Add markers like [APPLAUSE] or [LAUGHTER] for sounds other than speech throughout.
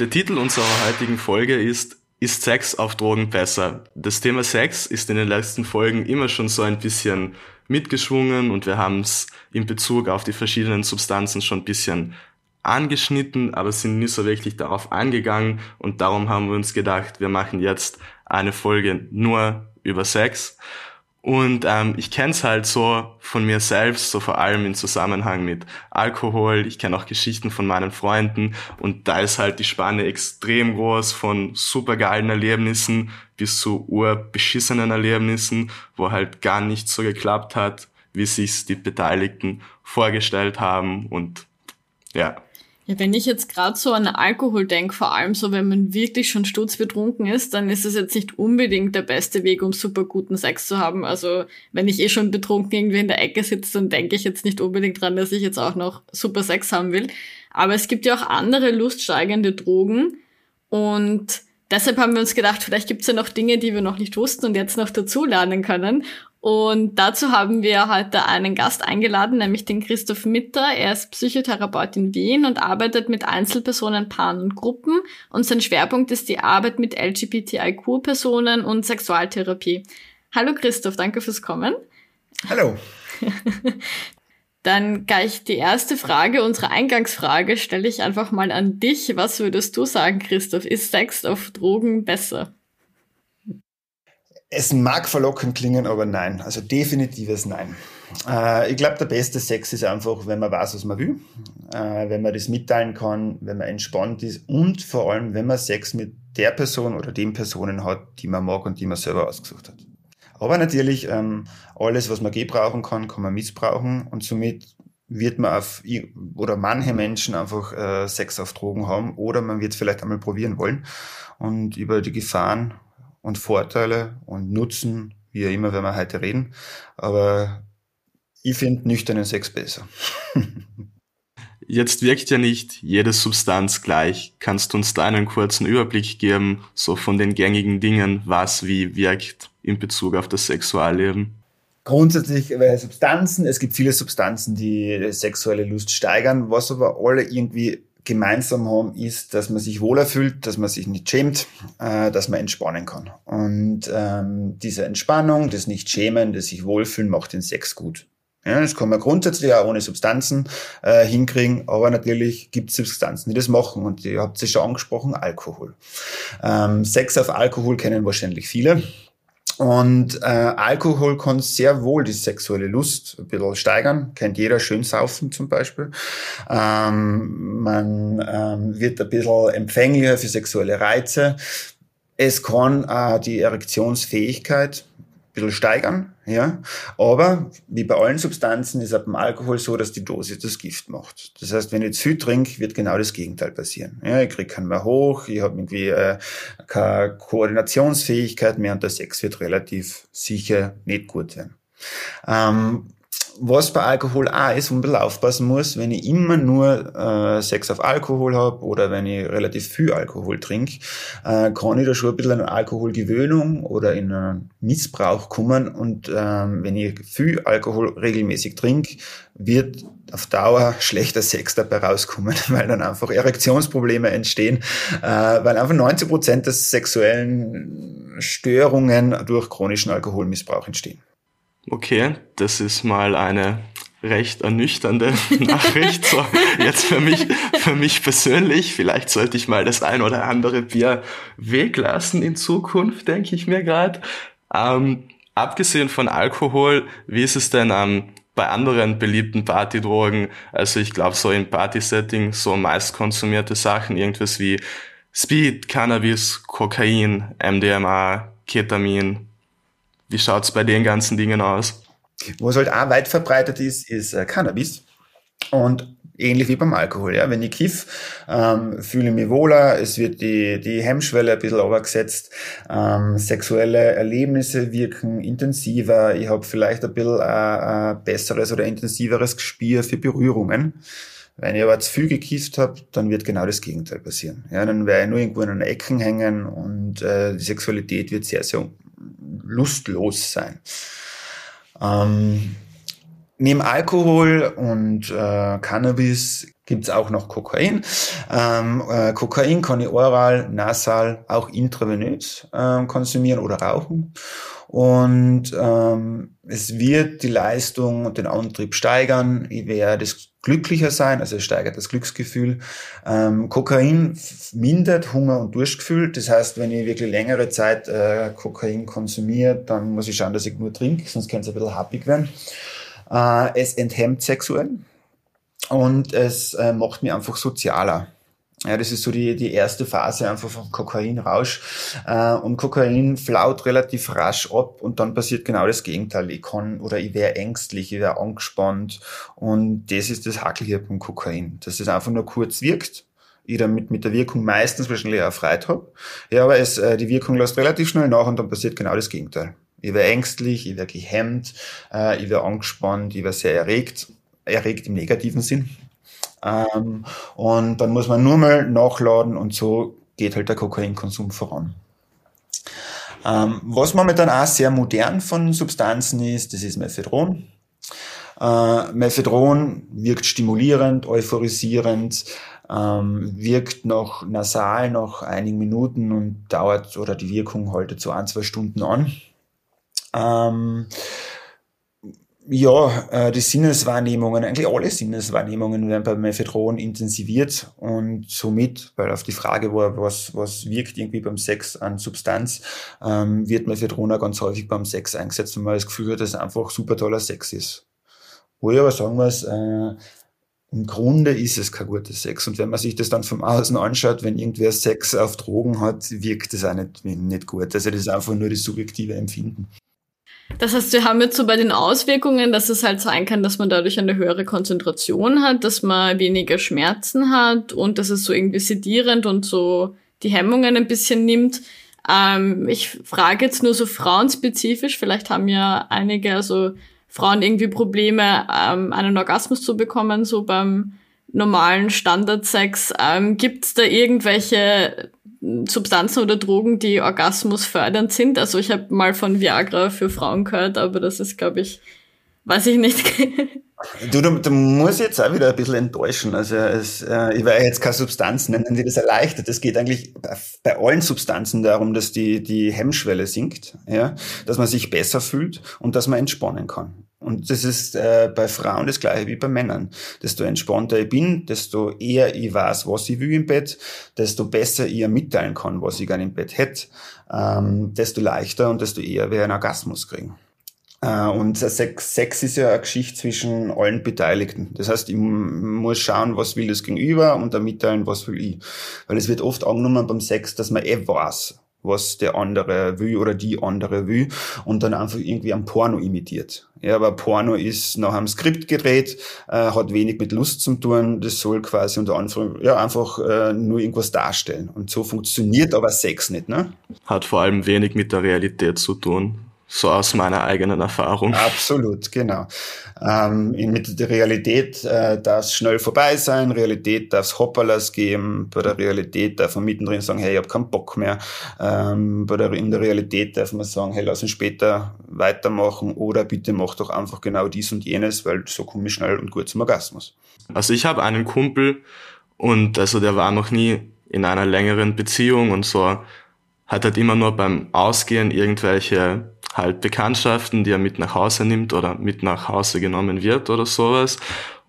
Der Titel unserer heutigen Folge ist Ist Sex auf Drogen besser? Das Thema Sex ist in den letzten Folgen immer schon so ein bisschen mitgeschwungen und wir haben es in Bezug auf die verschiedenen Substanzen schon ein bisschen angeschnitten, aber sind nicht so wirklich darauf eingegangen und darum haben wir uns gedacht, wir machen jetzt eine Folge nur über Sex und ähm, ich kenne es halt so von mir selbst, so vor allem im Zusammenhang mit Alkohol. Ich kenne auch Geschichten von meinen Freunden und da ist halt die Spanne extrem groß von supergeilen Erlebnissen bis zu urbeschissenen Erlebnissen, wo halt gar nichts so geklappt hat, wie sich's die Beteiligten vorgestellt haben und ja. Ja, wenn ich jetzt gerade so an Alkohol denke, vor allem so, wenn man wirklich schon sturzbetrunken ist, dann ist es jetzt nicht unbedingt der beste Weg, um super guten Sex zu haben. Also wenn ich eh schon betrunken irgendwie in der Ecke sitze, dann denke ich jetzt nicht unbedingt dran, dass ich jetzt auch noch super Sex haben will. Aber es gibt ja auch andere luststeigende Drogen und deshalb haben wir uns gedacht, vielleicht gibt's ja noch Dinge, die wir noch nicht wussten und jetzt noch dazu lernen können. Und dazu haben wir heute einen Gast eingeladen, nämlich den Christoph Mitter. Er ist Psychotherapeut in Wien und arbeitet mit Einzelpersonen, Paaren und Gruppen. Und sein Schwerpunkt ist die Arbeit mit LGBTIQ-Personen und Sexualtherapie. Hallo Christoph, danke fürs Kommen. Hallo. [LAUGHS] Dann gleich die erste Frage, unsere Eingangsfrage, stelle ich einfach mal an dich. Was würdest du sagen, Christoph? Ist Sex auf Drogen besser? Es mag verlockend klingen, aber nein. Also definitives Nein. Äh, ich glaube, der beste Sex ist einfach, wenn man weiß, was man will, äh, wenn man das mitteilen kann, wenn man entspannt ist und vor allem, wenn man Sex mit der Person oder den Personen hat, die man mag und die man selber ausgesucht hat. Aber natürlich, ähm, alles, was man gebrauchen kann, kann man missbrauchen und somit wird man auf, oder manche Menschen einfach äh, Sex auf Drogen haben oder man wird es vielleicht einmal probieren wollen und über die Gefahren und Vorteile und Nutzen, wie ja immer, wenn wir heute reden. Aber ich finde nüchternen Sex besser. [LAUGHS] Jetzt wirkt ja nicht jede Substanz gleich. Kannst du uns da einen kurzen Überblick geben, so von den gängigen Dingen, was wie wirkt in Bezug auf das Sexualleben? Grundsätzlich bei Substanzen, es gibt viele Substanzen, die sexuelle Lust steigern, was aber alle irgendwie gemeinsam haben, ist, dass man sich wohler fühlt, dass man sich nicht schämt, äh, dass man entspannen kann. Und ähm, diese Entspannung, das Nicht-Schämen, das sich wohlfühlen, macht den Sex gut. Ja, das kann man grundsätzlich auch ohne Substanzen äh, hinkriegen, aber natürlich gibt es Substanzen, die das machen. Und ihr habt es schon angesprochen, Alkohol. Ähm, Sex auf Alkohol kennen wahrscheinlich viele. Und äh, Alkohol kann sehr wohl die sexuelle Lust ein bisschen steigern. Kennt jeder schön saufen zum Beispiel. Ähm, man ähm, wird ein bisschen empfänglicher für sexuelle Reize. Es kann äh, die Erektionsfähigkeit bisschen steigern, ja. Aber wie bei allen Substanzen ist auch beim Alkohol so, dass die Dosis das Gift macht. Das heißt, wenn ich zu viel trinke, wird genau das Gegenteil passieren. Ja, ich krieg keinen mehr hoch, ich habe irgendwie äh, keine Koordinationsfähigkeit mehr und der Sex wird relativ sicher nicht gut sein. Ähm, was bei Alkohol auch ist, wo man ein bisschen aufpassen muss, wenn ich immer nur äh, Sex auf Alkohol habe oder wenn ich relativ viel Alkohol trinke, äh, kann ich da schon ein bisschen in eine Alkoholgewöhnung oder in einen Missbrauch kommen. Und ähm, wenn ich viel Alkohol regelmäßig trinke, wird auf Dauer schlechter Sex dabei rauskommen, [LAUGHS] weil dann einfach Erektionsprobleme entstehen, äh, weil einfach 90 Prozent der sexuellen Störungen durch chronischen Alkoholmissbrauch entstehen. Okay, das ist mal eine recht ernüchternde [LAUGHS] Nachricht. So, jetzt für mich, für mich persönlich, vielleicht sollte ich mal das ein oder andere Bier weglassen in Zukunft, denke ich mir gerade. Ähm, abgesehen von Alkohol, wie ist es denn ähm, bei anderen beliebten Partydrogen? Also ich glaube so im Party-Setting so meist konsumierte Sachen, irgendwas wie Speed, Cannabis, Kokain, MDMA, Ketamin, wie schaut's bei den ganzen Dingen aus? Was halt auch weit verbreitet ist, ist äh, Cannabis. Und ähnlich wie beim Alkohol. Ja. Wenn ich kiff, ähm, fühle ich mich wohler, es wird die, die Hemmschwelle ein bisschen runtergesetzt, ähm, sexuelle Erlebnisse wirken intensiver, ich habe vielleicht ein bisschen ein, ein besseres oder intensiveres Gespür für Berührungen. Wenn ich aber zu viel gekifft habe, dann wird genau das Gegenteil passieren. Ja, dann werde ich nur irgendwo in einer Ecke hängen und äh, die Sexualität wird sehr, sehr lustlos sein. Ähm, Neben Alkohol und äh, Cannabis gibt's auch noch Kokain. Ähm, äh, Kokain kann ich oral, nasal, auch intravenös äh, konsumieren oder rauchen. Und ähm, es wird die Leistung und den Antrieb steigern. Ich werde glücklicher sein, also es steigert das Glücksgefühl. Ähm, Kokain mindert Hunger und Durstgefühl. Das heißt, wenn ich wirklich längere Zeit äh, Kokain konsumiere, dann muss ich schauen, dass ich nur trinke, sonst kann es ein bisschen happig werden. Äh, es enthemmt sexuell und es äh, macht mich einfach sozialer. Ja, das ist so die, die erste Phase einfach vom Kokainrausch. Äh, und Kokain flaut relativ rasch ab und dann passiert genau das Gegenteil. Ich kann oder ich wäre ängstlich, ich wäre angespannt. Und das ist das Hakel hier beim Kokain. Dass es einfach nur kurz wirkt, ich damit mit der Wirkung meistens wahrscheinlich Freude habe. Ja, aber es, äh, die Wirkung lässt relativ schnell nach und dann passiert genau das Gegenteil. Ich wäre ängstlich, ich wäre gehemmt, äh, ich wäre angespannt, ich wäre sehr erregt, erregt im negativen Sinn. Ähm, und dann muss man nur mal nachladen und so geht halt der Kokainkonsum voran. Ähm, was momentan auch sehr modern von Substanzen ist, das ist Mephedron. Äh, Mephedron wirkt stimulierend, euphorisierend, ähm, wirkt noch nasal nach einigen Minuten und dauert oder die Wirkung haltet so ein, zwei Stunden an. Ähm, ja, äh, die Sinneswahrnehmungen, eigentlich alle Sinneswahrnehmungen werden bei Mephedron intensiviert und somit, weil auf die Frage war, was, was wirkt irgendwie beim Sex an Substanz, ähm, wird Mephedron auch ganz häufig beim Sex eingesetzt, wenn man das Gefühl hat, dass es einfach super toller Sex ist. Wo ich aber sagen muss, äh, im Grunde ist es kein guter Sex. Und wenn man sich das dann vom Außen anschaut, wenn irgendwer Sex auf Drogen hat, wirkt das auch nicht, nicht gut. Also das ist einfach nur das subjektive Empfinden. Das heißt, wir haben jetzt so bei den Auswirkungen, dass es halt sein kann, dass man dadurch eine höhere Konzentration hat, dass man weniger Schmerzen hat und dass es so irgendwie sedierend und so die Hemmungen ein bisschen nimmt. Ähm, ich frage jetzt nur so frauenspezifisch, vielleicht haben ja einige, also Frauen irgendwie Probleme, ähm, einen Orgasmus zu bekommen, so beim normalen Standardsex. Ähm, Gibt es da irgendwelche Substanzen oder Drogen, die Orgasmus fördernd sind. Also ich habe mal von Viagra für Frauen gehört, aber das ist, glaube ich, weiß ich nicht. [LAUGHS] Du, du, du musst jetzt auch wieder ein bisschen enttäuschen. Also es, äh, ich werde jetzt keine Substanz nennen, die das erleichtert. Es geht eigentlich bei, bei allen Substanzen darum, dass die, die Hemmschwelle sinkt, ja, dass man sich besser fühlt und dass man entspannen kann. Und das ist äh, bei Frauen das gleiche wie bei Männern. Desto entspannter ich bin, desto eher ich weiß, was ich will im Bett, desto besser ich mitteilen kann, was ich gerne im Bett hätte, ähm, desto leichter und desto eher wir einen Orgasmus kriegen. Äh, und Sex, Sex ist ja eine Geschichte zwischen allen Beteiligten. Das heißt, ich muss schauen, was will das Gegenüber und dann mitteilen, was will ich. Weil es wird oft angenommen beim Sex, dass man eh weiß, was der andere will oder die andere will und dann einfach irgendwie am Porno imitiert. Ja, aber Porno ist nach einem Skript gedreht, äh, hat wenig mit Lust zu tun, das soll quasi unter Anführungszeichen ja, einfach äh, nur irgendwas darstellen. Und so funktioniert aber Sex nicht, ne? Hat vor allem wenig mit der Realität zu tun so aus meiner eigenen Erfahrung. Absolut, genau. Ähm, mit der Realität äh, darf es schnell vorbei sein, Realität darf es Hopperlas geben, bei der Realität darf man mittendrin sagen, hey, ich habe keinen Bock mehr. Ähm, bei der, in der Realität darf man sagen, hey, lass uns später weitermachen oder bitte mach doch einfach genau dies und jenes, weil so komme ich schnell und gut zum Orgasmus. Also ich habe einen Kumpel und also der war noch nie in einer längeren Beziehung und so hat halt immer nur beim Ausgehen irgendwelche halt Bekanntschaften, die er mit nach Hause nimmt oder mit nach Hause genommen wird oder sowas.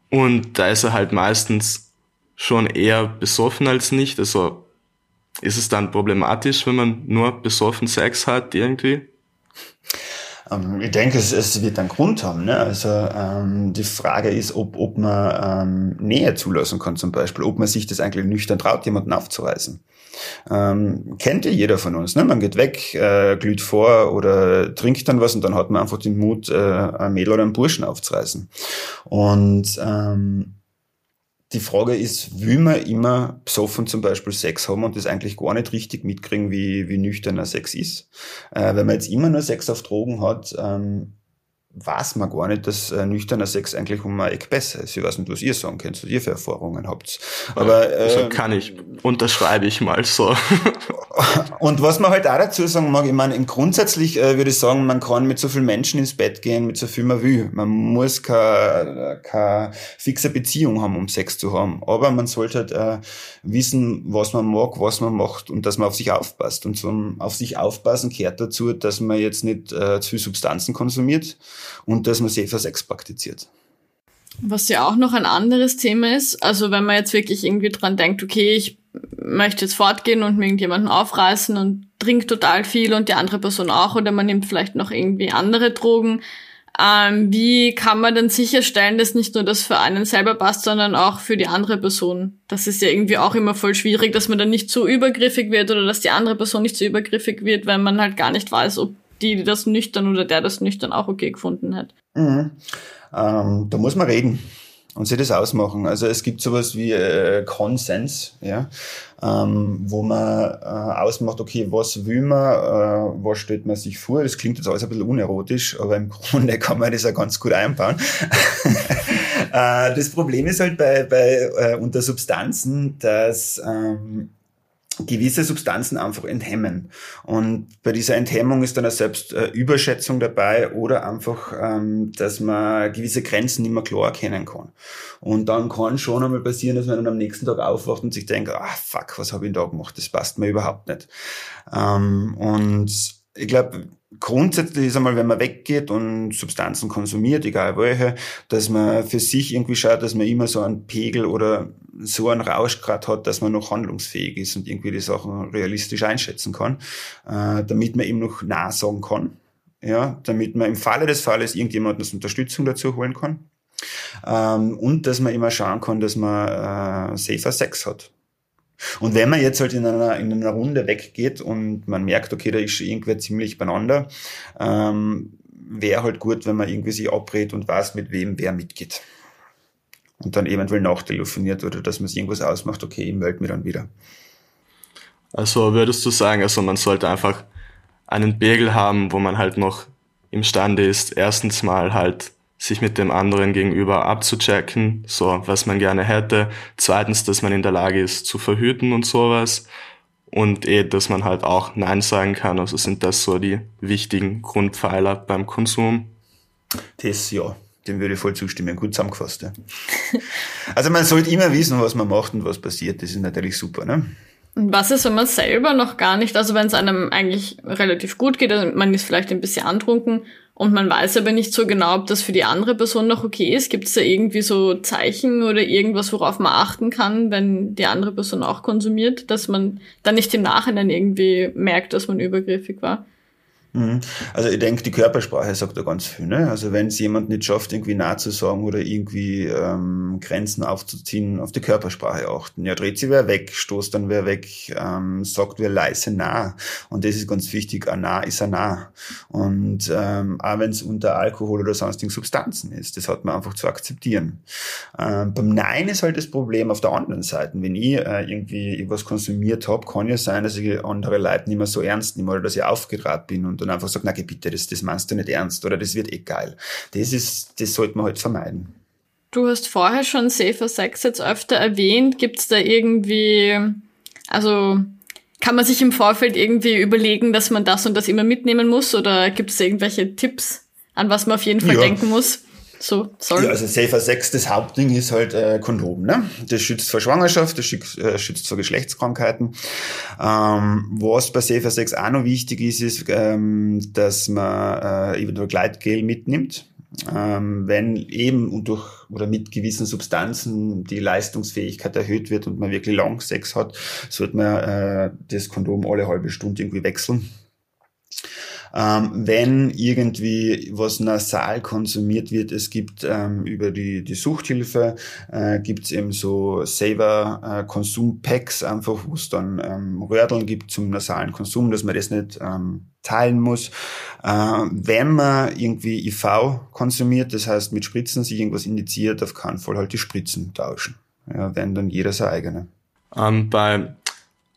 Und da ist er halt meistens schon eher besoffen als nicht. Also ist es dann problematisch, wenn man nur besoffen Sex hat irgendwie? Ähm, ich denke, es, es, wird einen Grund haben. Ne? Also ähm, die Frage ist, ob, ob man ähm, Nähe zulassen kann zum Beispiel, ob man sich das eigentlich nüchtern traut, jemanden aufzuweisen. Ähm, kennt ja jeder von uns. Ne? Man geht weg, äh, glüht vor oder trinkt dann was und dann hat man einfach den Mut, äh, ein Mädel oder einen Burschen aufzureißen. Und ähm, die Frage ist, will man immer besoffen zum Beispiel Sex haben und das eigentlich gar nicht richtig mitkriegen, wie, wie nüchterner Sex ist? Äh, wenn man jetzt immer nur Sex auf Drogen hat, ähm, weiß man gar nicht, dass äh, nüchterner Sex eigentlich um ein Eck besser ist. Ich weiß nicht, was ihr sagen könnt, was ihr für Erfahrungen habt. Aber also äh, kann ich, unterschreibe ich mal so. [LAUGHS] und was man halt auch dazu sagen mag, ich meine, im grundsätzlich äh, würde ich sagen, man kann mit so vielen Menschen ins Bett gehen, mit so viel man will. Man muss keine, keine fixe Beziehung haben, um Sex zu haben. Aber man sollte halt äh, wissen, was man mag, was man macht und dass man auf sich aufpasst. Und zum auf sich aufpassen gehört dazu, dass man jetzt nicht äh, zu viel Substanzen konsumiert und dass man Safer Sex praktiziert. Was ja auch noch ein anderes Thema ist, also wenn man jetzt wirklich irgendwie dran denkt, okay, ich möchte jetzt fortgehen und mir irgendjemanden aufreißen und trinkt total viel und die andere Person auch oder man nimmt vielleicht noch irgendwie andere Drogen. Ähm, wie kann man denn sicherstellen, dass nicht nur das für einen selber passt, sondern auch für die andere Person? Das ist ja irgendwie auch immer voll schwierig, dass man dann nicht zu übergriffig wird oder dass die andere Person nicht zu übergriffig wird, wenn man halt gar nicht weiß, ob die, das nüchtern oder der das nüchtern auch okay gefunden hat. Mhm. Ähm, da muss man reden und sich das ausmachen. Also es gibt sowas wie äh, Konsens, ja, ähm, wo man äh, ausmacht, okay, was will man, äh, was stellt man sich vor. Das klingt jetzt alles ein bisschen unerotisch, aber im [LAUGHS] Grunde kann man das ja ganz gut einbauen. [LAUGHS] äh, das Problem ist halt bei, bei äh, unter Substanzen, dass ähm, gewisse Substanzen einfach enthemmen. Und bei dieser Enthemmung ist dann eine Selbstüberschätzung dabei oder einfach, ähm, dass man gewisse Grenzen nicht mehr klar erkennen kann. Und dann kann schon einmal passieren, dass man dann am nächsten Tag aufwacht und sich denkt, ah fuck, was habe ich da gemacht? Das passt mir überhaupt nicht. Ähm, und ich glaube, grundsätzlich ist einmal, wenn man weggeht und Substanzen konsumiert, egal welche, dass man für sich irgendwie schaut, dass man immer so einen Pegel oder so einen Rausch gerade hat, dass man noch handlungsfähig ist und irgendwie die Sachen realistisch einschätzen kann, äh, damit man ihm noch nah sagen kann. Ja, damit man im Falle des Falles irgendjemanden Unterstützung dazu holen kann. Ähm, und dass man immer schauen kann, dass man äh, safer Sex hat. Und wenn man jetzt halt in einer, in einer Runde weggeht und man merkt, okay, da ist irgendwer ziemlich beieinander, ähm, wäre halt gut, wenn man irgendwie sich abrät und weiß, mit wem wer mitgeht. Und dann eventuell nachtelefoniert oder dass man sich irgendwas ausmacht, okay, ich melde mich dann wieder. Also würdest du sagen, also man sollte einfach einen Pegel haben, wo man halt noch imstande ist, erstens mal halt sich mit dem anderen gegenüber abzuchecken, so was man gerne hätte. Zweitens, dass man in der Lage ist zu verhüten und sowas. Und eh, dass man halt auch Nein sagen kann. Also sind das so die wichtigen Grundpfeiler beim Konsum. Das ja, dem würde ich voll zustimmen. Gut zusammengefasst. Ja. [LAUGHS] also man sollte immer wissen, was man macht und was passiert. Das ist natürlich super, ne? Und was ist, wenn man selber noch gar nicht, also wenn es einem eigentlich relativ gut geht, also man ist vielleicht ein bisschen antrunken und man weiß aber nicht so genau, ob das für die andere Person noch okay ist. Gibt es da irgendwie so Zeichen oder irgendwas, worauf man achten kann, wenn die andere Person auch konsumiert, dass man dann nicht im Nachhinein irgendwie merkt, dass man übergriffig war? Mhm. Also ich denke, die Körpersprache sagt da ganz viel. Ne? Also wenn es jemand nicht schafft, irgendwie nah zu sagen oder irgendwie ähm, Grenzen aufzuziehen, auf die Körpersprache achten. Ja, dreht sie wer weg, stoßt dann wer weg, ähm, sagt wer leise nah. Und das ist ganz wichtig, ein nah ist ein nah. Und ähm, auch wenn es unter Alkohol oder sonstigen Substanzen ist, das hat man einfach zu akzeptieren. Ähm, beim Nein ist halt das Problem auf der anderen Seite. Wenn ich äh, irgendwie was konsumiert habe, kann ja sein, dass ich andere Leute nicht mehr so ernst nehme oder dass ich aufgedraht bin und und einfach sagt, na geh bitte, das, das meinst du nicht ernst oder das wird eh geil. Das ist, das sollte man halt vermeiden. Du hast vorher schon Safer Sex jetzt öfter erwähnt. Gibt's da irgendwie, also kann man sich im Vorfeld irgendwie überlegen, dass man das und das immer mitnehmen muss oder gibt es irgendwelche Tipps, an was man auf jeden Fall ja. denken muss? So, sorry. Ja, also Safer Sex, das Hauptding ist halt äh, Kondom. Ne? Das schützt vor Schwangerschaft, das schützt, äh, schützt vor Geschlechtskrankheiten. Ähm, was bei Safer Sex auch noch wichtig ist, ist, ähm, dass man äh, eventuell Gleitgel mitnimmt. Ähm, wenn eben durch oder mit gewissen Substanzen die Leistungsfähigkeit erhöht wird und man wirklich lang Sex hat, sollte man äh, das Kondom alle halbe Stunde irgendwie wechseln. Ähm, wenn irgendwie was nasal konsumiert wird, es gibt ähm, über die, die Suchthilfe, äh, gibt es eben so Saver-Konsum-Packs, äh, einfach wo es dann ähm, Röhrdeln gibt zum nasalen Konsum, dass man das nicht ähm, teilen muss. Äh, wenn man irgendwie IV konsumiert, das heißt mit Spritzen sich irgendwas indiziert, auf keinen Fall halt die Spritzen tauschen. Ja, wenn dann jeder seine eigene. Ähm, bei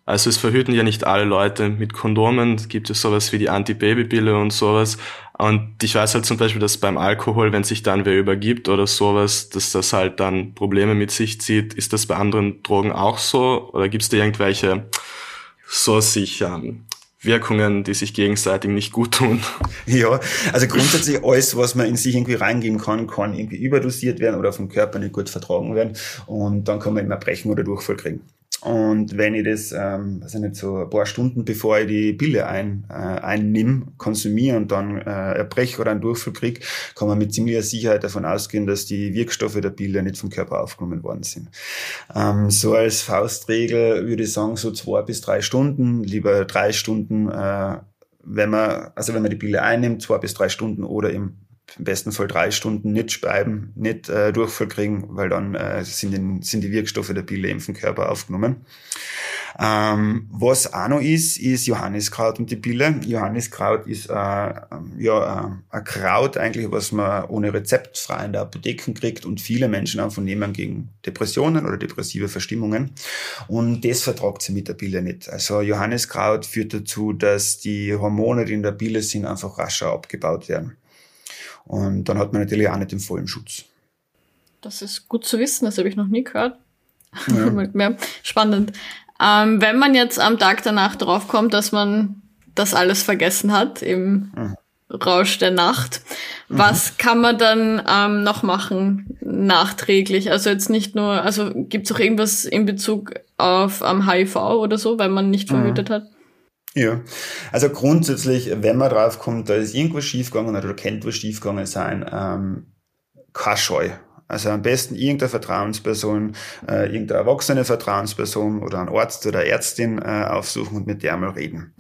also es verhüten ja nicht alle Leute mit Kondomen. Es gibt ja sowas wie die Anti-Baby-Pille und sowas. Und ich weiß halt zum Beispiel, dass beim Alkohol, wenn sich dann wer übergibt oder sowas, dass das halt dann Probleme mit sich zieht. Ist das bei anderen Drogen auch so? Oder gibt es da irgendwelche so sicher Wirkungen, die sich gegenseitig nicht gut tun? [LAUGHS] Ja, also grundsätzlich alles, was man in sich irgendwie reingeben kann, kann irgendwie überdosiert werden oder vom Körper nicht gut vertragen werden. Und dann kann man immer brechen oder Durchfall kriegen. Und wenn ich das, ähm, also nicht so ein paar Stunden bevor ich die Pille ein, äh, einnimm, konsumiere und dann äh, erbreche oder einen Durchfall kriege, kann man mit ziemlicher Sicherheit davon ausgehen, dass die Wirkstoffe der Pille nicht vom Körper aufgenommen worden sind. Ähm, so als Faustregel würde ich sagen, so zwei bis drei Stunden, lieber drei Stunden, äh, wenn man, also wenn man die Pille einnimmt, zwei bis drei Stunden oder im im besten Fall drei Stunden nicht speiben, nicht äh, Durchfall kriegen, weil dann äh, sind, den, sind die Wirkstoffe der Pille im Körper aufgenommen. Ähm, was auch noch ist, ist Johanniskraut und die Pille. Johanniskraut ist äh, ja, äh, ein Kraut eigentlich, was man ohne Rezept frei in der Apotheke kriegt und viele Menschen einfach nehmen gegen Depressionen oder depressive Verstimmungen. Und das vertragt sie mit der Pille nicht. Also Johanniskraut führt dazu, dass die Hormone, die in der Pille sind, einfach rascher abgebaut werden. Und dann hat man natürlich auch nicht den vollen Schutz. Das ist gut zu wissen, das habe ich noch nie gehört. [LAUGHS] Ja. Spannend. Ähm, wenn man jetzt am Tag danach draufkommt, dass man das alles vergessen hat im mhm. Rausch der Nacht, mhm. was kann man dann ähm, noch machen nachträglich? Also jetzt nicht nur, also gibt es auch irgendwas in Bezug auf ähm, HIV oder so, weil man nicht verhütet mhm. hat? Ja, also grundsätzlich, wenn man drauf kommt, da ist irgendwas schiefgegangen oder kennt was schiefgegangen sein, ähm, keine Scheu. Also am besten irgendeine Vertrauensperson, äh, irgendeine erwachsene Vertrauensperson oder ein Arzt oder Ärztin äh, aufsuchen und mit der mal reden.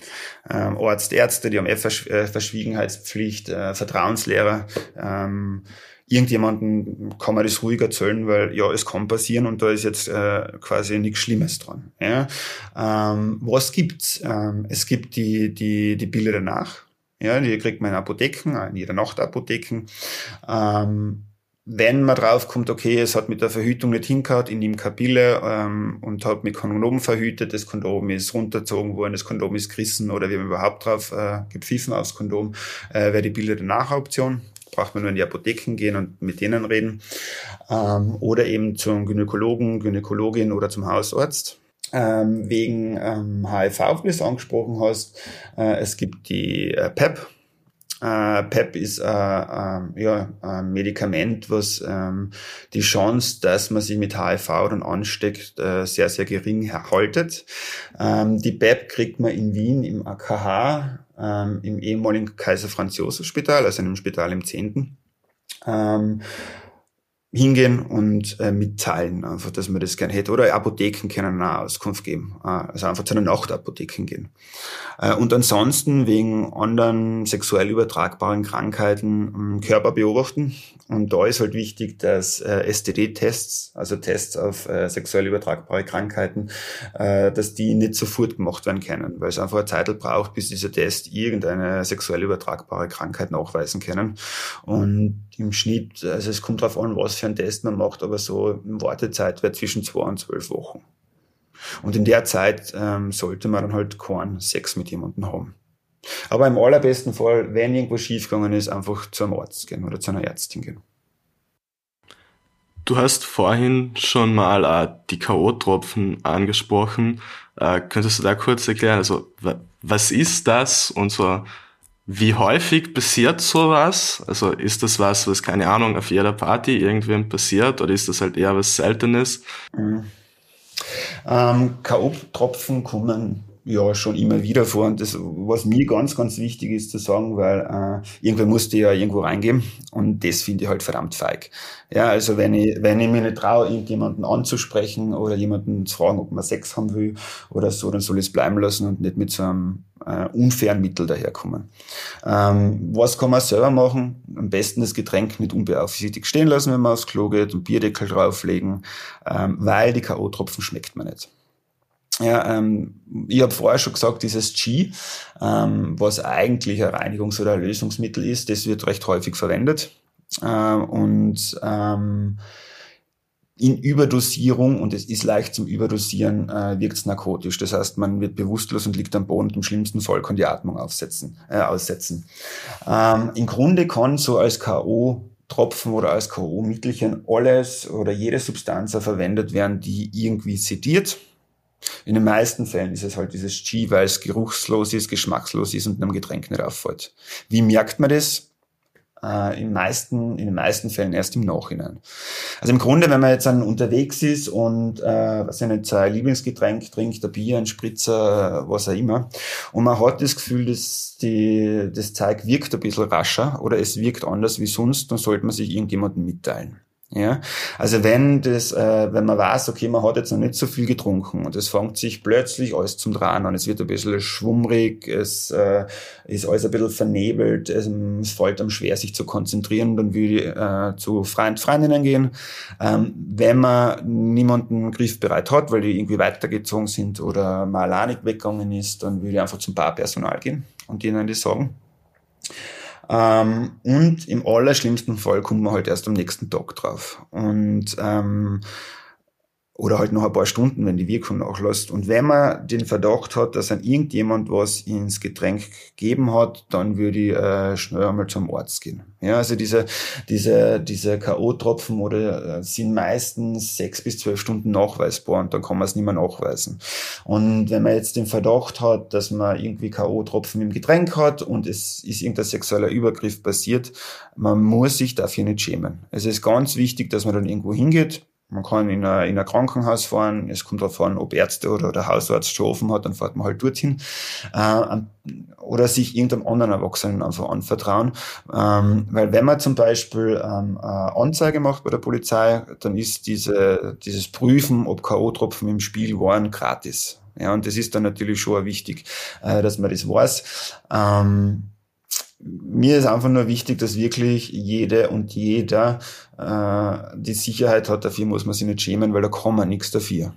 Ähm, Arzt, Ärzte, die haben eh Versch äh, Verschwiegenheitspflicht, äh, Vertrauenslehrer, ähm, irgendjemanden kann man das ruhig erzählen, weil ja, es kann passieren und da ist jetzt äh, quasi nichts Schlimmes dran. Ja? Ähm, was gibt's? Ähm, es gibt die, die, die Bilder danach. Ja, die kriegt man in Apotheken, in jeder Nacht Apotheken. Ähm, wenn man draufkommt, okay, es hat mit der Verhütung nicht hingehauen, in ihm Kapille ähm, und hat mit Kondom verhütet, das Kondom ist runtergezogen worden, das Kondom ist gerissen oder wir haben überhaupt drauf äh, gepfiffen aufs Kondom, äh, wäre die Bilder danach Option braucht man nur in die Apotheken gehen und mit denen reden. Ähm, oder eben zum Gynäkologen, Gynäkologin oder zum Hausarzt. Ähm, wegen ähm, HIV, wie du es angesprochen hast. Äh, es gibt die äh, PEP, äh, PEP ist äh, äh, ja, ein Medikament, was ähm, die Chance, dass man sich mit HIV dann ansteckt, äh, sehr, sehr gering haltet. Ähm, die PEP kriegt man in Wien im AKH, ähm, im ehemaligen Kaiser Franz Josef Spital, also einem Spital im 10. Ähm, hingehen und äh, mitteilen, einfach, dass man das gerne hätte. Oder Apotheken können auch Auskunft geben. Äh, also einfach zu einer Nachtapotheken gehen. Äh, und ansonsten wegen anderen sexuell übertragbaren Krankheiten äh, Körper beobachten. Und da ist halt wichtig, dass äh, STD-Tests, also Tests auf äh, sexuell übertragbare Krankheiten, äh, dass die nicht sofort gemacht werden können, weil es einfach eine Zeit braucht, bis dieser Test irgendeine sexuell übertragbare Krankheit nachweisen können. Und im Schnitt, also es kommt darauf an, was für einen Test man macht, aber so eine Wartezeit wäre zwischen zwei und zwölf Wochen. Und in der Zeit ähm, sollte man dann halt keinen Sex mit jemandem haben. Aber im allerbesten Fall, wenn irgendwas schiefgegangen ist, einfach zu einem Arzt gehen oder zu einer Ärztin gehen. Du hast vorhin schon mal äh, die K.O.-Tropfen angesprochen. Äh, könntest du da kurz erklären, also was ist das und so wie häufig passiert sowas? Also ist das was, was keine Ahnung auf jeder Party irgendwem passiert oder ist das halt eher was Seltenes? Mhm. Ähm, K.O.-Tropfen kommen ja schon immer wieder vor. Und das, was mir ganz, ganz wichtig ist zu sagen, weil äh, irgendwer musste ja irgendwo reingehen und das finde ich halt verdammt feig. Ja, also wenn ich, wenn ich mir nicht traue, irgendjemanden anzusprechen oder jemanden zu fragen, ob man Sex haben will oder so, dann soll ich es bleiben lassen und nicht mit so einem äh, unfairen Mittel daherkommen. Ähm, was kann man selber machen? Am besten das Getränk nicht unbeaufsichtigt stehen lassen, wenn man aufs Klo geht, und Bierdeckel drauflegen, ähm, weil die K.O.-Tropfen schmeckt man nicht. Ja, ähm, ich habe vorher schon gesagt, dieses G, ähm, was eigentlich ein Reinigungs- oder ein Lösungsmittel ist, das wird recht häufig verwendet. Ähm, und ähm, in Überdosierung, und es ist leicht zum Überdosieren, äh, wirkt es narkotisch. Das heißt, man wird bewusstlos und liegt am Boden und im schlimmsten Fall kann die Atmung aufsetzen, äh, aussetzen. Ähm, Im Grunde kann so als K.O. Tropfen oder als K.O.-Mittelchen alles oder jede Substanz verwendet werden, die irgendwie sediert, in den meisten Fällen ist es halt dieses G, weil es geruchslos ist, geschmackslos ist und einem Getränk nicht auffällt. Wie merkt man das? Äh, in, meisten, in den meisten Fällen erst im Nachhinein. Also im Grunde, wenn man jetzt dann unterwegs ist und äh, was nicht sein Lieblingsgetränk trinkt, ein Bier, ein Spritzer, was auch immer, und man hat das Gefühl, dass die, das Zeug wirkt ein bisschen rascher oder es wirkt anders wie sonst, dann sollte man sich irgendjemandem mitteilen. Ja, also wenn das, äh, wenn man weiß, okay, man hat jetzt noch nicht so viel getrunken und es fängt sich plötzlich alles zum Drehen an, es wird ein bisschen schwummrig, es äh, ist alles ein bisschen vernebelt, es, es fällt einem schwer, sich zu konzentrieren, dann würde ich äh, zu Freund, Freundinnen gehen. Ähm, wenn man niemanden griffbereit hat, weil die irgendwie weitergezogen sind oder mal alleine weggegangen ist, dann würde ich einfach zum Barpersonal gehen und denen das sagen. Ähm, und im allerschlimmsten Fall kommt man halt erst am nächsten Tag drauf. Und ähm, oder halt noch ein paar Stunden, wenn die Wirkung nachlässt. Und wenn man den Verdacht hat, dass an irgendjemand was ins Getränk gegeben hat, dann würde ich äh, schnell einmal zum Arzt gehen. Ja, also diese, diese, diese K.O.-Tropfen oder äh, sind meistens sechs bis zwölf Stunden nachweisbar und dann kann man es nicht mehr nachweisen. Und wenn man jetzt den Verdacht hat, dass man irgendwie K.O.-Tropfen im Getränk hat und es ist irgendein sexueller Übergriff passiert, man muss sich dafür nicht schämen. Es ist ganz wichtig, dass man dann irgendwo hingeht, man kann in ein, in ein Krankenhaus fahren, es kommt darauf an, ob Ärzte oder der Hausarzt schon offen hat, dann fährt man halt dorthin. Äh, oder sich irgendeinem anderen Erwachsenen einfach anvertrauen. Ähm, weil wenn man zum Beispiel ähm, eine Anzeige macht bei der Polizei, dann ist diese, dieses Prüfen, ob K.O.-Tropfen im Spiel waren, gratis. Ja, und das ist dann natürlich schon wichtig, äh, dass man das weiß. Ähm, mir ist einfach nur wichtig, dass wirklich jede und jeder äh, die Sicherheit hat, dafür muss man sich nicht schämen, weil da kann man nichts dafür.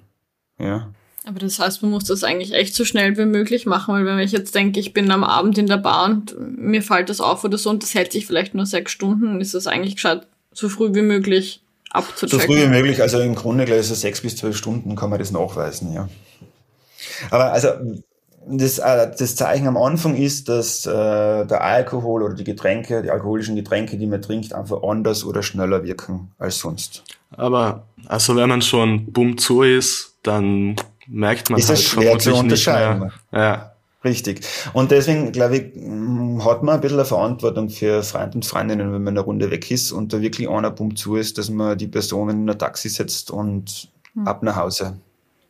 Ja. Aber das heißt, man muss das eigentlich echt so schnell wie möglich machen, weil wenn ich jetzt denke, ich bin am Abend in der Bar und mir fällt das auf oder so und das hält sich vielleicht nur sechs Stunden, ist das eigentlich gescheit so früh wie möglich abzuchecken. So früh wie möglich, also im Grunde gleich so sechs bis zwölf Stunden kann man das nachweisen, ja. Aber also das, äh, das Zeichen am Anfang ist, dass äh, der Alkohol oder die Getränke, die alkoholischen Getränke, die man trinkt, einfach anders oder schneller wirken als sonst. Aber also wenn man schon bumm zu ist, dann merkt man ist halt schwer zu unterscheiden. Nicht mehr. Ja. Richtig. Und deswegen, glaube ich, mm, hat man ein bisschen eine Verantwortung für Freunde und Freundinnen, wenn man eine Runde weg ist und da wirklich einer bumm zu ist, dass man die Person in ein Taxi setzt und hm. ab nach Hause.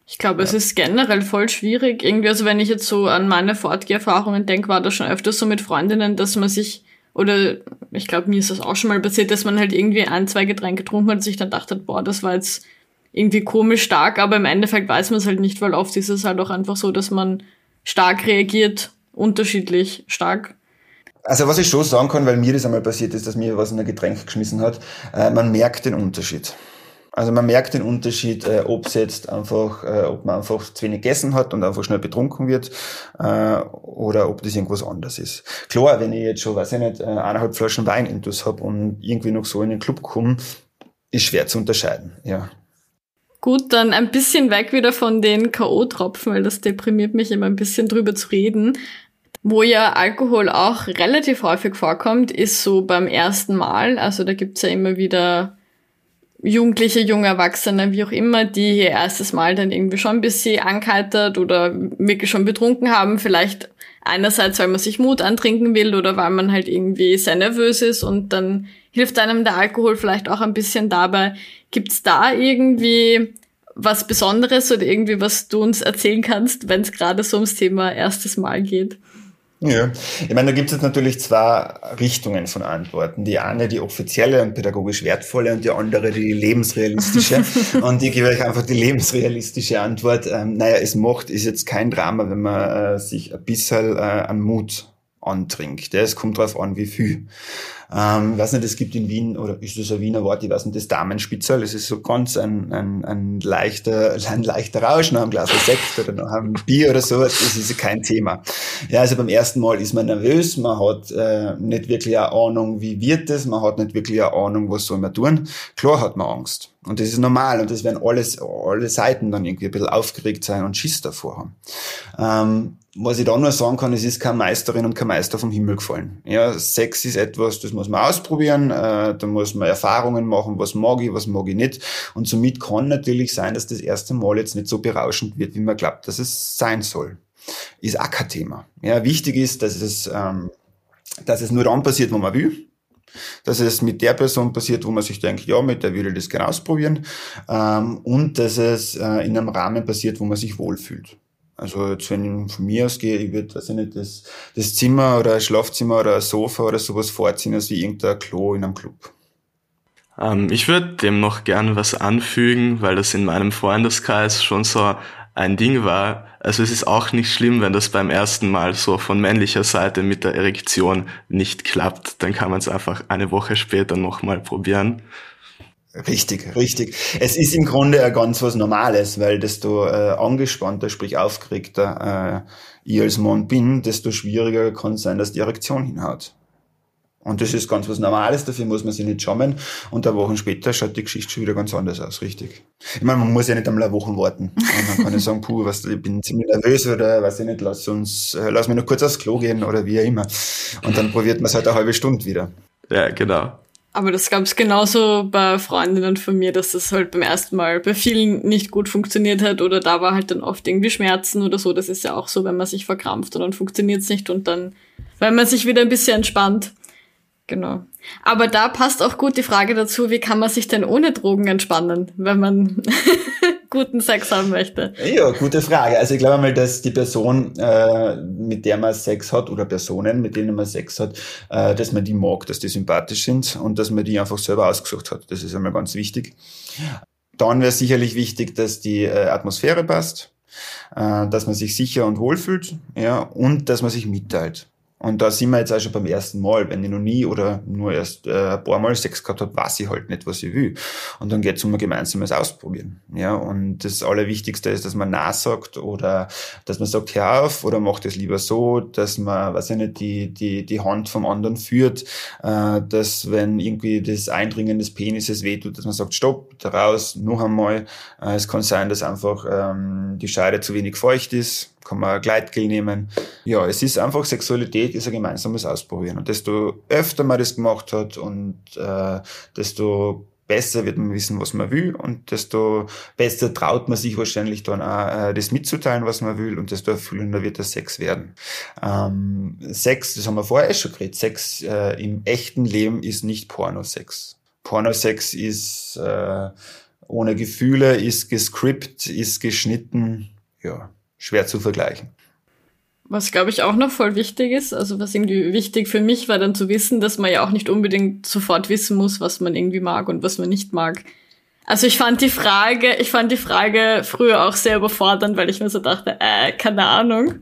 Ich glaube, ja. es ist generell voll schwierig. Irgendwie, also wenn ich jetzt so an meine Fortgeherfahrungen denke, war das schon öfters so mit Freundinnen, dass man sich, oder ich glaube, mir ist das auch schon mal passiert, dass man halt irgendwie ein, zwei Getränke getrunken hat und sich dann dachte, boah, das war jetzt irgendwie komisch stark, aber im Endeffekt weiß man es halt nicht, weil oft ist es halt auch einfach so, dass man stark reagiert, unterschiedlich stark. Also was ich schon sagen kann, weil mir das einmal passiert ist, dass mir was in ein Getränk geschmissen hat, äh, man merkt den Unterschied. Also man merkt den Unterschied, äh, ob es jetzt einfach, äh, ob man einfach zu wenig gegessen hat und einfach schnell betrunken wird, äh, oder ob das irgendwas anderes ist. Klar, wenn ich jetzt schon, weiß ich nicht, äh, eineinhalb Flaschen Wein intus habe und irgendwie noch so in den Club komme, ist schwer zu unterscheiden, ja. Gut, dann ein bisschen weg wieder von den K.O.-Tropfen, weil das deprimiert mich immer ein bisschen drüber zu reden. Wo ja Alkohol auch relativ häufig vorkommt, ist so beim ersten Mal. Also da gibt's ja immer wieder Jugendliche, junge Erwachsene, wie auch immer, die ihr erstes Mal dann irgendwie schon ein bisschen ankaltert oder wirklich schon betrunken haben. Vielleicht einerseits, weil man sich Mut antrinken will oder weil man halt irgendwie sehr nervös ist und dann hilft einem der Alkohol vielleicht auch ein bisschen dabei. Gibt's da irgendwie was Besonderes oder irgendwie was du uns erzählen kannst, wenn es gerade so ums Thema erstes Mal geht? Ja, ich meine, da gibt es jetzt natürlich zwei Richtungen von Antworten. Die eine, die offizielle und pädagogisch wertvolle und die andere, die lebensrealistische. [LAUGHS] und ich gebe euch einfach die lebensrealistische Antwort. Ähm, naja, es macht, ist jetzt kein Drama, wenn man äh, sich ein bisschen äh, an Mut antrinkt. Es kommt darauf an, wie viel. Ähm, weiß nicht, es gibt in Wien, oder ist das ein Wiener Wort, ich weiß nicht, das Damenspitzel, das ist so ganz ein, ein, ein leichter, [LAUGHS] ein leichter Rausch nach einem Glas Sekt oder nach einem Bier oder so, das ist kein Thema. Ja, also beim ersten Mal ist man nervös, man hat äh, nicht wirklich eine Ahnung, wie wird es, man hat nicht wirklich eine Ahnung, was soll man tun. Klar hat man Angst. Und das ist normal und das werden alles, alle Seiten dann irgendwie ein bisschen aufgeregt sein und Schiss davor haben. Ähm, was ich da nur sagen kann, es ist keine Meisterin und kein Meister vom Himmel gefallen. Ja, Sex ist etwas, das muss man ausprobieren, äh, da muss man Erfahrungen machen, was mag ich, was mag ich nicht. Und somit kann natürlich sein, dass das erste Mal jetzt nicht so berauschend wird, wie man glaubt, dass es sein soll. Ist auch kein Thema. Ja, wichtig ist, dass es, ähm, dass es nur dann passiert, wo man will. Dass es mit der Person passiert, wo man sich denkt, ja, mit der würde ich das gerne ausprobieren. Ähm, und dass es äh, in einem Rahmen passiert, wo man sich wohlfühlt. Also jetzt, wenn ich von mir aus gehe, ich würde, weiß ich nicht, das, das Zimmer oder ein Schlafzimmer oder ein Sofa oder sowas vorziehen, als wie irgendein Klo in einem Club. Ähm, ich würde dem noch gern was anfügen, weil das in meinem Freundeskreis schon so ein Ding war. Also es ist auch nicht schlimm, wenn das beim ersten Mal so von männlicher Seite mit der Erektion nicht klappt. Dann kann man es einfach eine Woche später nochmal probieren. Richtig, richtig. Es ist im Grunde ja ganz was Normales, weil desto äh, angespannter, sprich aufgeregter äh, ich als Mann bin, desto schwieriger kann es sein, dass die Erektion hinhaut. Und das ist ganz was Normales, dafür muss man sich nicht schämen. Und eine Woche später schaut die Geschichte schon wieder ganz anders aus, richtig. Ich meine, man muss ja nicht einmal eine Woche warten. Und dann kann ich sagen, puh, was, ich bin ziemlich nervös oder weiß ich nicht, lass uns, äh, lass mich noch kurz aufs Klo gehen oder wie auch immer. Und dann probiert man es halt eine halbe Stunde wieder. Ja, genau. Aber das gab es genauso bei Freundinnen von mir, dass das halt beim ersten Mal bei vielen nicht gut funktioniert hat oder da war halt dann oft irgendwie Schmerzen oder so. Das ist ja auch so, wenn man sich verkrampft und dann funktioniert es nicht und dann, weil man sich wieder ein bisschen entspannt. Genau. Aber da passt auch gut die Frage dazu, wie kann man sich denn ohne Drogen entspannen, wenn man [LAUGHS] guten Sex haben möchte? Ja, gute Frage. Also ich glaube mal, dass die Person, äh, mit der man Sex hat oder Personen, mit denen man Sex hat, äh, dass man die mag, dass die sympathisch sind und dass man die einfach selber ausgesucht hat. Das ist einmal ganz wichtig. Dann wäre sicherlich wichtig, dass die äh, Atmosphäre passt, äh, dass man sich sicher und wohl fühlt, ja, und dass man sich mitteilt. Und da sind wir jetzt auch schon beim ersten Mal. Wenn ich noch nie oder nur erst äh, ein paar Mal Sex gehabt habe, weiß ich halt nicht, was ich will. Und dann geht es um ein gemeinsames Ausprobieren. Ja, und das Allerwichtigste ist, dass man nah sagt oder dass man sagt, hör auf oder mach das lieber so, dass man, weiß ich nicht, die, die, die Hand vom anderen führt, äh, dass wenn irgendwie das Eindringen des Penises wehtut, dass man sagt, stopp, da raus, noch einmal. Äh, es kann sein, dass einfach ähm, die Scheide zu wenig feucht ist kann man Gleitgel nehmen. Ja, es ist einfach, Sexualität ist ein gemeinsames Ausprobieren. Und desto öfter man das gemacht hat und äh, desto besser wird man wissen, was man will und desto besser traut man sich wahrscheinlich dann auch, äh, das mitzuteilen, was man will und desto erfüllender wird der Sex werden. Ähm, Sex, das haben wir vorher schon geredet, Sex äh, im echten Leben ist nicht Pornosex. Pornosex ist äh, ohne Gefühle, ist gescript, ist geschnitten, ja schwer zu vergleichen. Was, glaube ich, auch noch voll wichtig ist, also was irgendwie wichtig für mich war dann zu wissen, dass man ja auch nicht unbedingt sofort wissen muss, was man irgendwie mag und was man nicht mag. Also ich fand die Frage, ich fand die Frage früher auch sehr überfordernd, weil ich mir so dachte, äh, keine Ahnung.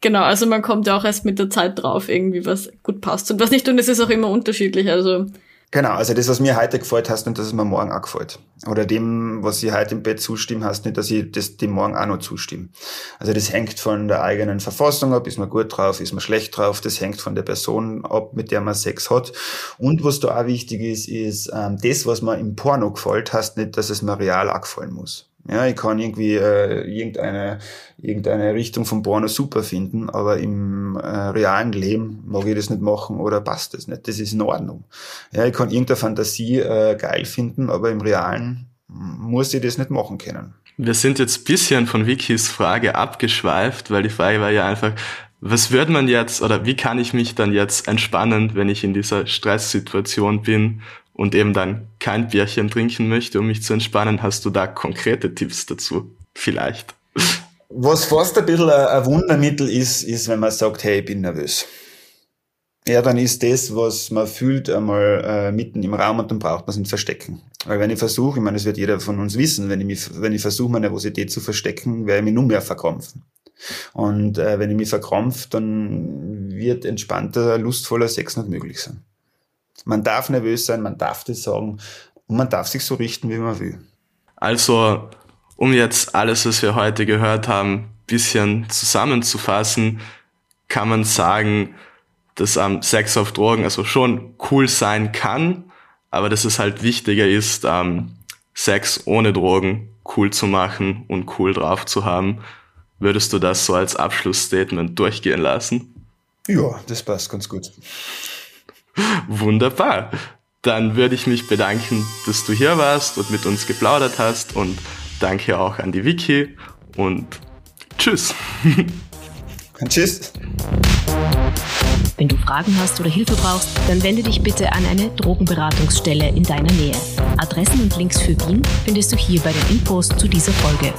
Genau, also man kommt ja auch erst mit der Zeit drauf, irgendwie was gut passt und was nicht und es ist auch immer unterschiedlich, also Genau, also das, was mir heute gefällt, heißt nicht, dass es mir morgen auch gefällt. Oder dem, was ich heute im Bett zustimme, heißt nicht, dass ich das dem morgen auch noch zustimme. Also das hängt von der eigenen Verfassung ab, ist man gut drauf, ist man schlecht drauf, das hängt von der Person ab, mit der man Sex hat. Und was da auch wichtig ist, ist, ähm, das, was mir im Porno gefällt, heißt nicht, dass es mir real auch gefallen muss. Ja, ich kann irgendwie äh, irgendeine, irgendeine Richtung von Porno super finden, aber im äh, realen Leben mag ich das nicht machen oder passt das nicht. Das ist in Ordnung. Ja, ich kann irgendeine Fantasie äh, geil finden, aber im realen muss ich das nicht machen können. Wir sind jetzt bisschen von Wikis Frage abgeschweift, weil die Frage war ja einfach, was wird man jetzt oder wie kann ich mich dann jetzt entspannen, wenn ich in dieser Stresssituation bin und eben dann kein Bierchen trinken möchte, um mich zu entspannen, hast du da konkrete Tipps dazu? Vielleicht. Was fast ein bisschen ein Wundermittel ist, ist, wenn man sagt, hey, ich bin nervös. Ja, dann ist das, was man fühlt, einmal äh, mitten im Raum und dann braucht man es nicht verstecken. Weil wenn ich versuche, ich meine, das wird jeder von uns wissen, wenn ich, mich, wenn ich versuche, meine Nervosität zu verstecken, werde ich mich nur mehr verkrampfen. Und äh, wenn ich mich verkrampfe, dann wird entspannter, lustvoller Sex nicht möglich sein. Man darf nervös sein, man darf das sagen und man darf sich so richten, wie man will. Also, um jetzt alles, was wir heute gehört haben, bisschen zusammenzufassen, kann man sagen, dass ähm, Sex auf Drogen also schon cool sein kann, aber dass es halt wichtiger ist, ähm, Sex ohne Drogen cool zu machen und cool drauf zu haben. Würdest du das so als Abschlussstatement durchgehen lassen? Ja, das passt ganz gut. Wunderbar. Dann würde ich mich bedanken, dass du hier warst und mit uns geplaudert hast und danke auch an die Wiki und tschüss. [LAUGHS] Und tschüss. Wenn du Fragen hast oder Hilfe brauchst, dann wende dich bitte an eine Drogenberatungsstelle in deiner Nähe. Adressen und Links für Wien findest du hier bei den Infos zu dieser Folge.